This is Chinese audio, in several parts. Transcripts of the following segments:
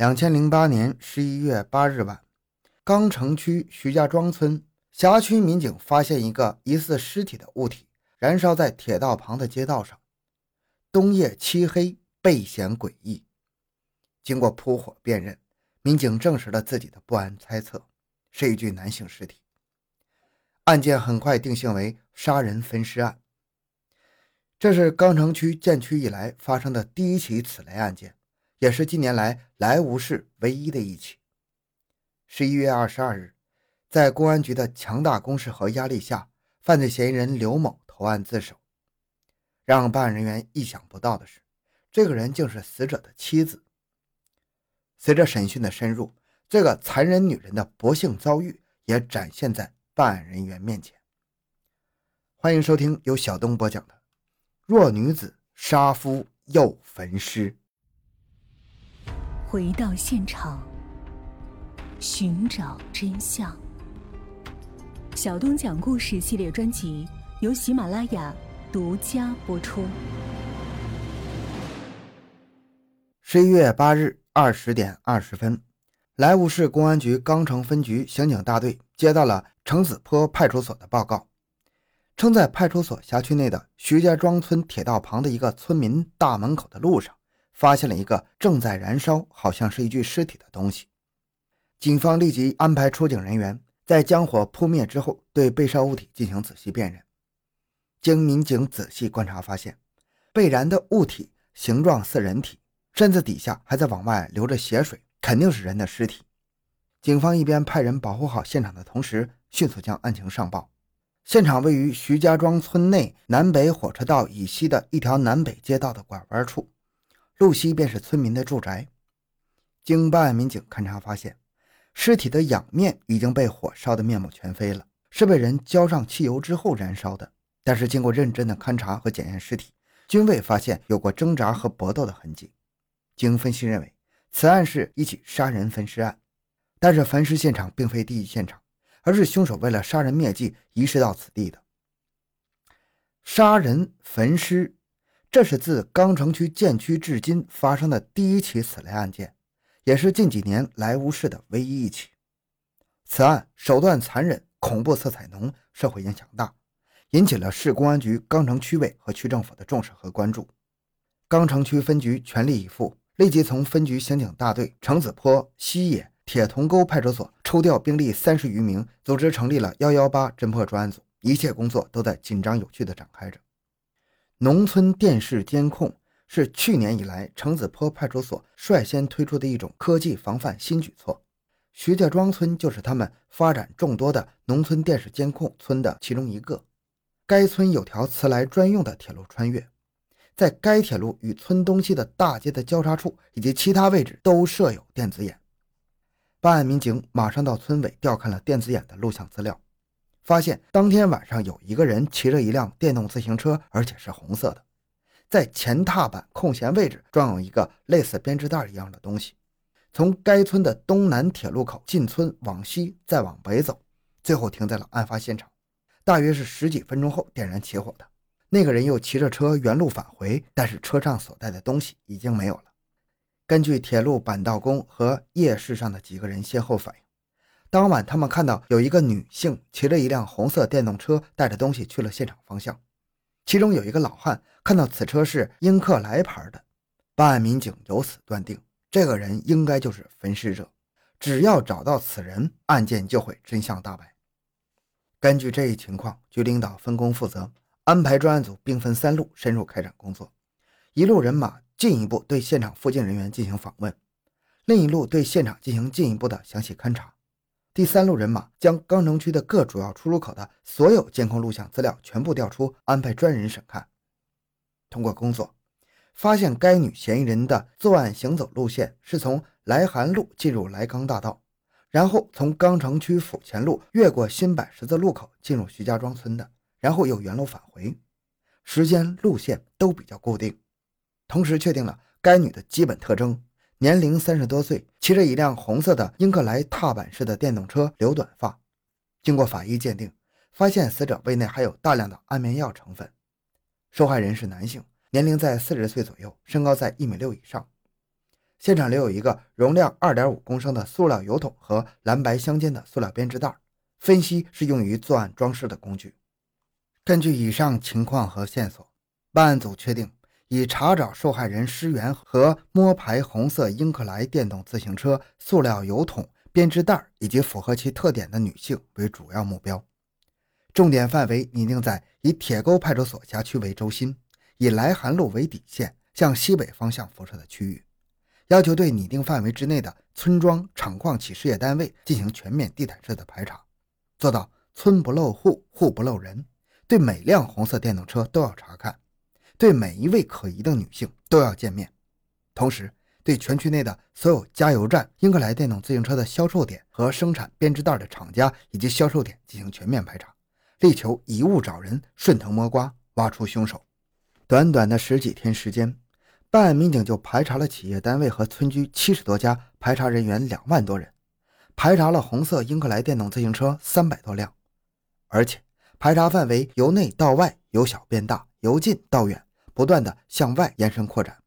两千零八年十一月八日晚，钢城区徐家庄村辖区民警发现一个疑似尸体的物体燃烧在铁道旁的街道上，冬夜漆黑，倍显诡异。经过扑火辨认，民警证实了自己的不安猜测，是一具男性尸体。案件很快定性为杀人分尸案。这是钢城区建区以来发生的第一起此类案件。也是近年来莱芜市唯一的一起。十一月二十二日，在公安局的强大攻势和压力下，犯罪嫌疑人刘某投案自首。让办案人员意想不到的是，这个人竟是死者的妻子。随着审讯的深入，这个残忍女人的不幸遭遇也展现在办案人员面前。欢迎收听由小东播讲的《弱女子杀夫又焚尸》。回到现场，寻找真相。小东讲故事系列专辑由喜马拉雅独家播出。十一月八日二十点二十分，莱芜市公安局钢城分局刑警大队接到了城子坡派出所的报告，称在派出所辖区内的徐家庄村铁道旁的一个村民大门口的路上。发现了一个正在燃烧，好像是一具尸体的东西。警方立即安排出警人员在将火扑灭之后，对被烧物体进行仔细辨认。经民警仔细观察，发现被燃的物体形状似人体，身子底下还在往外流着血水，肯定是人的尸体。警方一边派人保护好现场的同时，迅速将案情上报。现场位于徐家庄村内南北火车道以西的一条南北街道的拐弯处。路西便是村民的住宅。经办案民警勘查发现，尸体的仰面已经被火烧得面目全非了，是被人浇上汽油之后燃烧的。但是经过认真的勘查和检验尸体，均未发现有过挣扎和搏斗的痕迹。经分析认为，此案是一起杀人焚尸案。但是焚尸现场并非第一现场，而是凶手为了杀人灭迹遗失到此地的。杀人焚尸。这是自钢城区建区至今发生的第一起此类案件，也是近几年莱芜市的唯一一起。此案手段残忍，恐怖色彩浓，社会影响大，引起了市公安局钢城区委和区政府的重视和关注。钢城区分局全力以赴，立即从分局刑警大队城子坡、西野、铁铜沟派出所抽调兵力三十余名，组织成立了幺幺八侦破专案组，一切工作都在紧张有序地展开着。农村电视监控是去年以来城子坡派出所率先推出的一种科技防范新举措。徐家庄村就是他们发展众多的农村电视监控村的其中一个。该村有条磁来专用的铁路穿越，在该铁路与村东西的大街的交叉处以及其他位置都设有电子眼。办案民警马上到村委调看了电子眼的录像资料。发现当天晚上有一个人骑着一辆电动自行车，而且是红色的，在前踏板空闲位置装有一个类似编织袋一样的东西。从该村的东南铁路口进村，往西再往北走，最后停在了案发现场。大约是十几分钟后点燃起火的。那个人又骑着车原路返回，但是车上所带的东西已经没有了。根据铁路板道工和夜市上的几个人先后反映。当晚，他们看到有一个女性骑着一辆红色电动车，带着东西去了现场方向。其中有一个老汉看到此车是英克莱牌的，办案民警由此断定，这个人应该就是焚尸者。只要找到此人，案件就会真相大白。根据这一情况，局领导分工负责，安排专案组兵分三路深入开展工作：一路人马进一步对现场附近人员进行访问，另一路对现场进行进一步的详细勘查。第三路人马将钢城区的各主要出入口的所有监控录像资料全部调出，安排专人审看。通过工作，发现该女嫌疑人的作案行走路线是从来韩路进入莱钢大道，然后从钢城区府前路越过新柏十字路口进入徐家庄村的，然后又原路返回，时间路线都比较固定。同时确定了该女的基本特征。年龄三十多岁，骑着一辆红色的英克莱踏板式的电动车，留短发。经过法医鉴定，发现死者胃内含有大量的安眠药成分。受害人是男性，年龄在四十岁左右，身高在一米六以上。现场留有一个容量二点五公升的塑料油桶和蓝白相间的塑料编织袋，分析是用于作案装饰的工具。根据以上情况和线索，办案组确定以查找受害人尸源和摸排红色英克莱电动自行车、塑料油桶、编织袋以及符合其特点的女性为主要目标，重点范围拟定在以铁沟派出所辖区为中心，以来函路为底线向西北方向辐射的区域。要求对拟定范围之内的村庄、厂矿企事业单位进行全面地毯式的排查，做到村不漏户、户不漏人。对每辆红色电动车都要查看，对每一位可疑的女性都要见面。同时，对全区内的所有加油站、英格莱电动自行车的销售点和生产编织袋的厂家以及销售点进行全面排查，力求一物找人，顺藤摸瓜，挖出凶手。短短的十几天时间。办案民警就排查了企业单位和村居七十多家，排查人员两万多人，排查了红色英克莱电动自行车三百多辆，而且排查范围由内到外，由小变大，由近到远，不断的向外延伸扩展。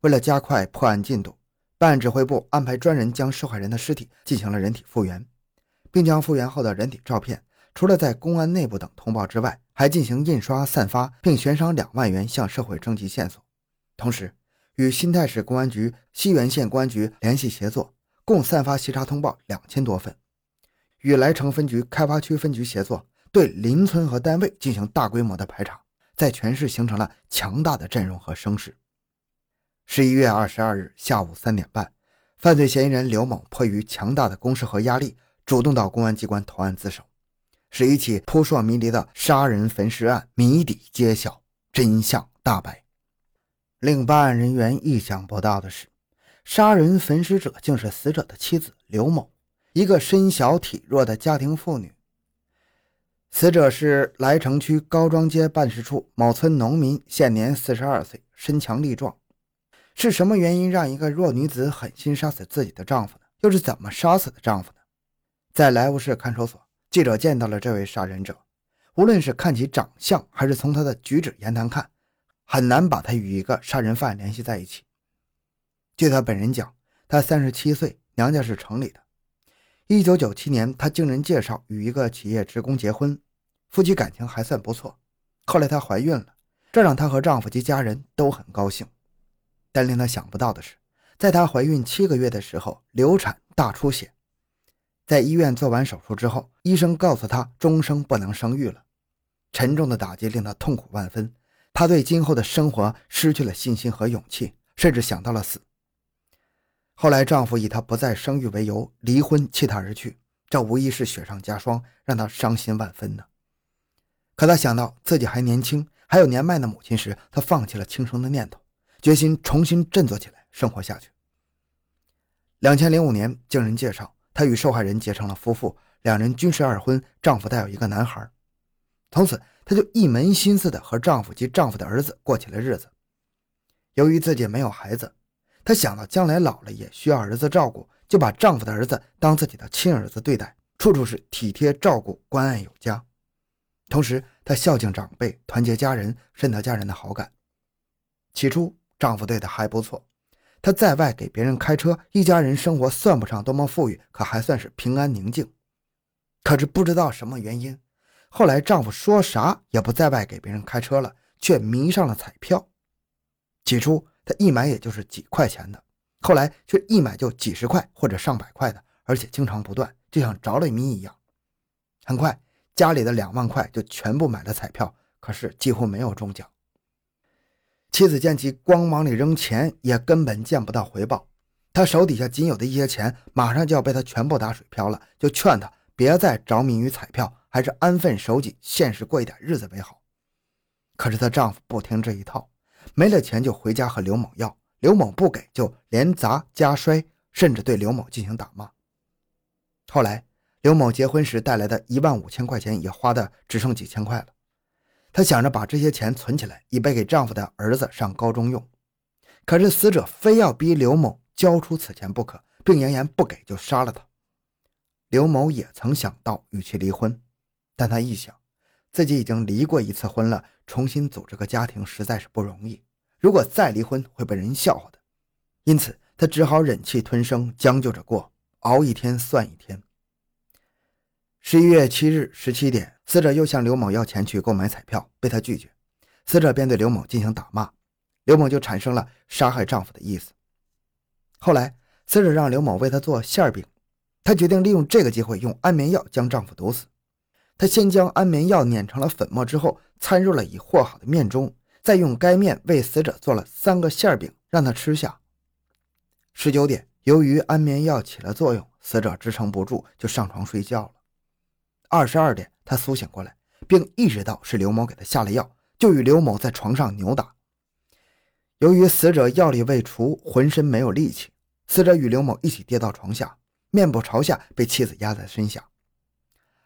为了加快破案进度，办案指挥部安排专人将受害人的尸体进行了人体复原，并将复原后的人体照片，除了在公安内部等通报之外，还进行印刷散发，并悬赏两万元向社会征集线索。同时，与新泰市公安局、西源县公安局联系协作，共散发协查通报两千多份；与来城分局、开发区分局协作，对邻村和单位进行大规模的排查，在全市形成了强大的阵容和声势。十一月二十二日下午三点半，犯罪嫌疑人刘某迫于强大的攻势和压力，主动到公安机关投案自首，使一起扑朔迷离的杀人焚尸案谜底揭晓，真相大白。令办案人员意想不到的是，杀人焚尸者竟是死者的妻子刘某，一个身小体弱的家庭妇女。死者是来城区高庄街办事处某村农民，现年四十二岁，身强力壮。是什么原因让一个弱女子狠心杀死自己的丈夫呢？又是怎么杀死的丈夫呢？在莱芜市看守所，记者见到了这位杀人者，无论是看其长相，还是从他的举止言谈看。很难把他与一个杀人犯联系在一起。据他本人讲，他三十七岁，娘家是城里的。一九九七年，她经人介绍与一个企业职工结婚，夫妻感情还算不错。后来她怀孕了，这让她和丈夫及家人都很高兴。但令她想不到的是，在她怀孕七个月的时候，流产大出血，在医院做完手术之后，医生告诉她终生不能生育了。沉重的打击令她痛苦万分。她对今后的生活失去了信心和勇气，甚至想到了死。后来，丈夫以她不再生育为由离婚，弃她而去，这无疑是雪上加霜，让她伤心万分呢。可她想到自己还年轻，还有年迈的母亲时，她放弃了轻生的念头，决心重新振作起来，生活下去。两千零五年，经人介绍，她与受害人结成了夫妇，两人均是二婚，丈夫带有一个男孩，从此。她就一门心思的和丈夫及丈夫的儿子过起了日子。由于自己没有孩子，她想到将来老了也需要儿子照顾，就把丈夫的儿子当自己的亲儿子对待，处处是体贴照顾，关爱有加。同时，她孝敬长辈，团结家人，深得家人的好感。起初，丈夫对她还不错，她在外给别人开车，一家人生活算不上多么富裕，可还算是平安宁静。可是不知道什么原因。后来，丈夫说啥也不在外给别人开车了，却迷上了彩票。起初，他一买也就是几块钱的，后来却一买就几十块或者上百块的，而且经常不断，就像着了迷一样。很快，家里的两万块就全部买了彩票，可是几乎没有中奖。妻子见其光往里扔钱，也根本见不到回报，他手底下仅有的一些钱马上就要被他全部打水漂了，就劝他别再着迷于彩票。还是安分守己、现实过一点日子为好。可是她丈夫不听这一套，没了钱就回家和刘某要，刘某不给就连砸加摔，甚至对刘某进行打骂。后来，刘某结婚时带来的一万五千块钱也花的只剩几千块了。她想着把这些钱存起来，以备给丈夫的儿子上高中用。可是死者非要逼刘某交出此钱不可，并扬言不给就杀了他。刘某也曾想到与其离婚。但他一想，自己已经离过一次婚了，重新组织个家庭实在是不容易。如果再离婚，会被人笑话的。因此，他只好忍气吞声，将就着过，熬一天算一天。十一月七日十七点，死者又向刘某要钱去购买彩票，被他拒绝，死者便对刘某进行打骂，刘某就产生了杀害丈夫的意思。后来，死者让刘某为他做馅饼，他决定利用这个机会用安眠药将丈夫毒死。他先将安眠药碾成了粉末之后，掺入了已和好的面中，再用该面为死者做了三个馅饼，让他吃下。十九点，由于安眠药起了作用，死者支撑不住，就上床睡觉了。二十二点，他苏醒过来，并意识到是刘某给他下了药，就与刘某在床上扭打。由于死者药力未除，浑身没有力气，死者与刘某一起跌到床下，面部朝下，被妻子压在身下。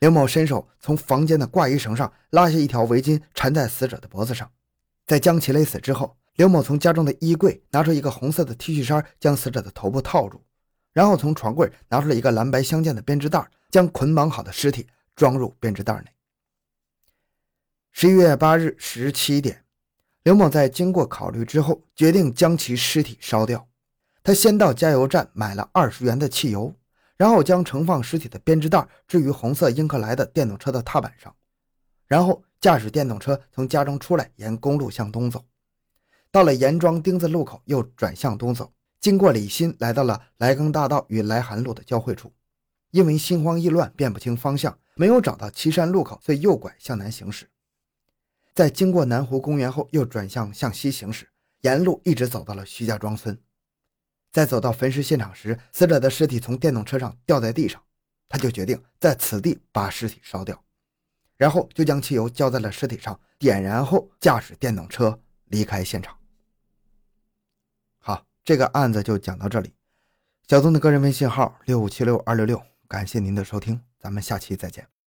刘某伸手从房间的挂衣绳上拉下一条围巾，缠在死者的脖子上。在将其勒死之后，刘某从家中的衣柜拿出一个红色的 T 恤衫，将死者的头部套住，然后从床柜拿出了一个蓝白相间的编织袋，将捆绑好的尸体。装入编织袋内。十一月八日十七点，刘某在经过考虑之后，决定将其尸体烧掉。他先到加油站买了二十元的汽油，然后将盛放尸体的编织袋置于红色英克莱的电动车的踏板上，然后驾驶电动车从家中出来，沿公路向东走。到了严庄丁字路口，又转向东走，经过李新，来到了莱更大道与莱寒路的交汇处。因为心慌意乱，辨不清方向。没有找到岐山路口，遂右拐向南行驶。在经过南湖公园后，又转向向西行驶，沿路一直走到了徐家庄村。在走到焚尸现场时，死者的尸体从电动车上掉在地上，他就决定在此地把尸体烧掉，然后就将汽油浇在了尸体上，点燃后驾驶电动车离开现场。好，这个案子就讲到这里。小东的个人微信号六五七六二六六，感谢您的收听。咱们下期再见。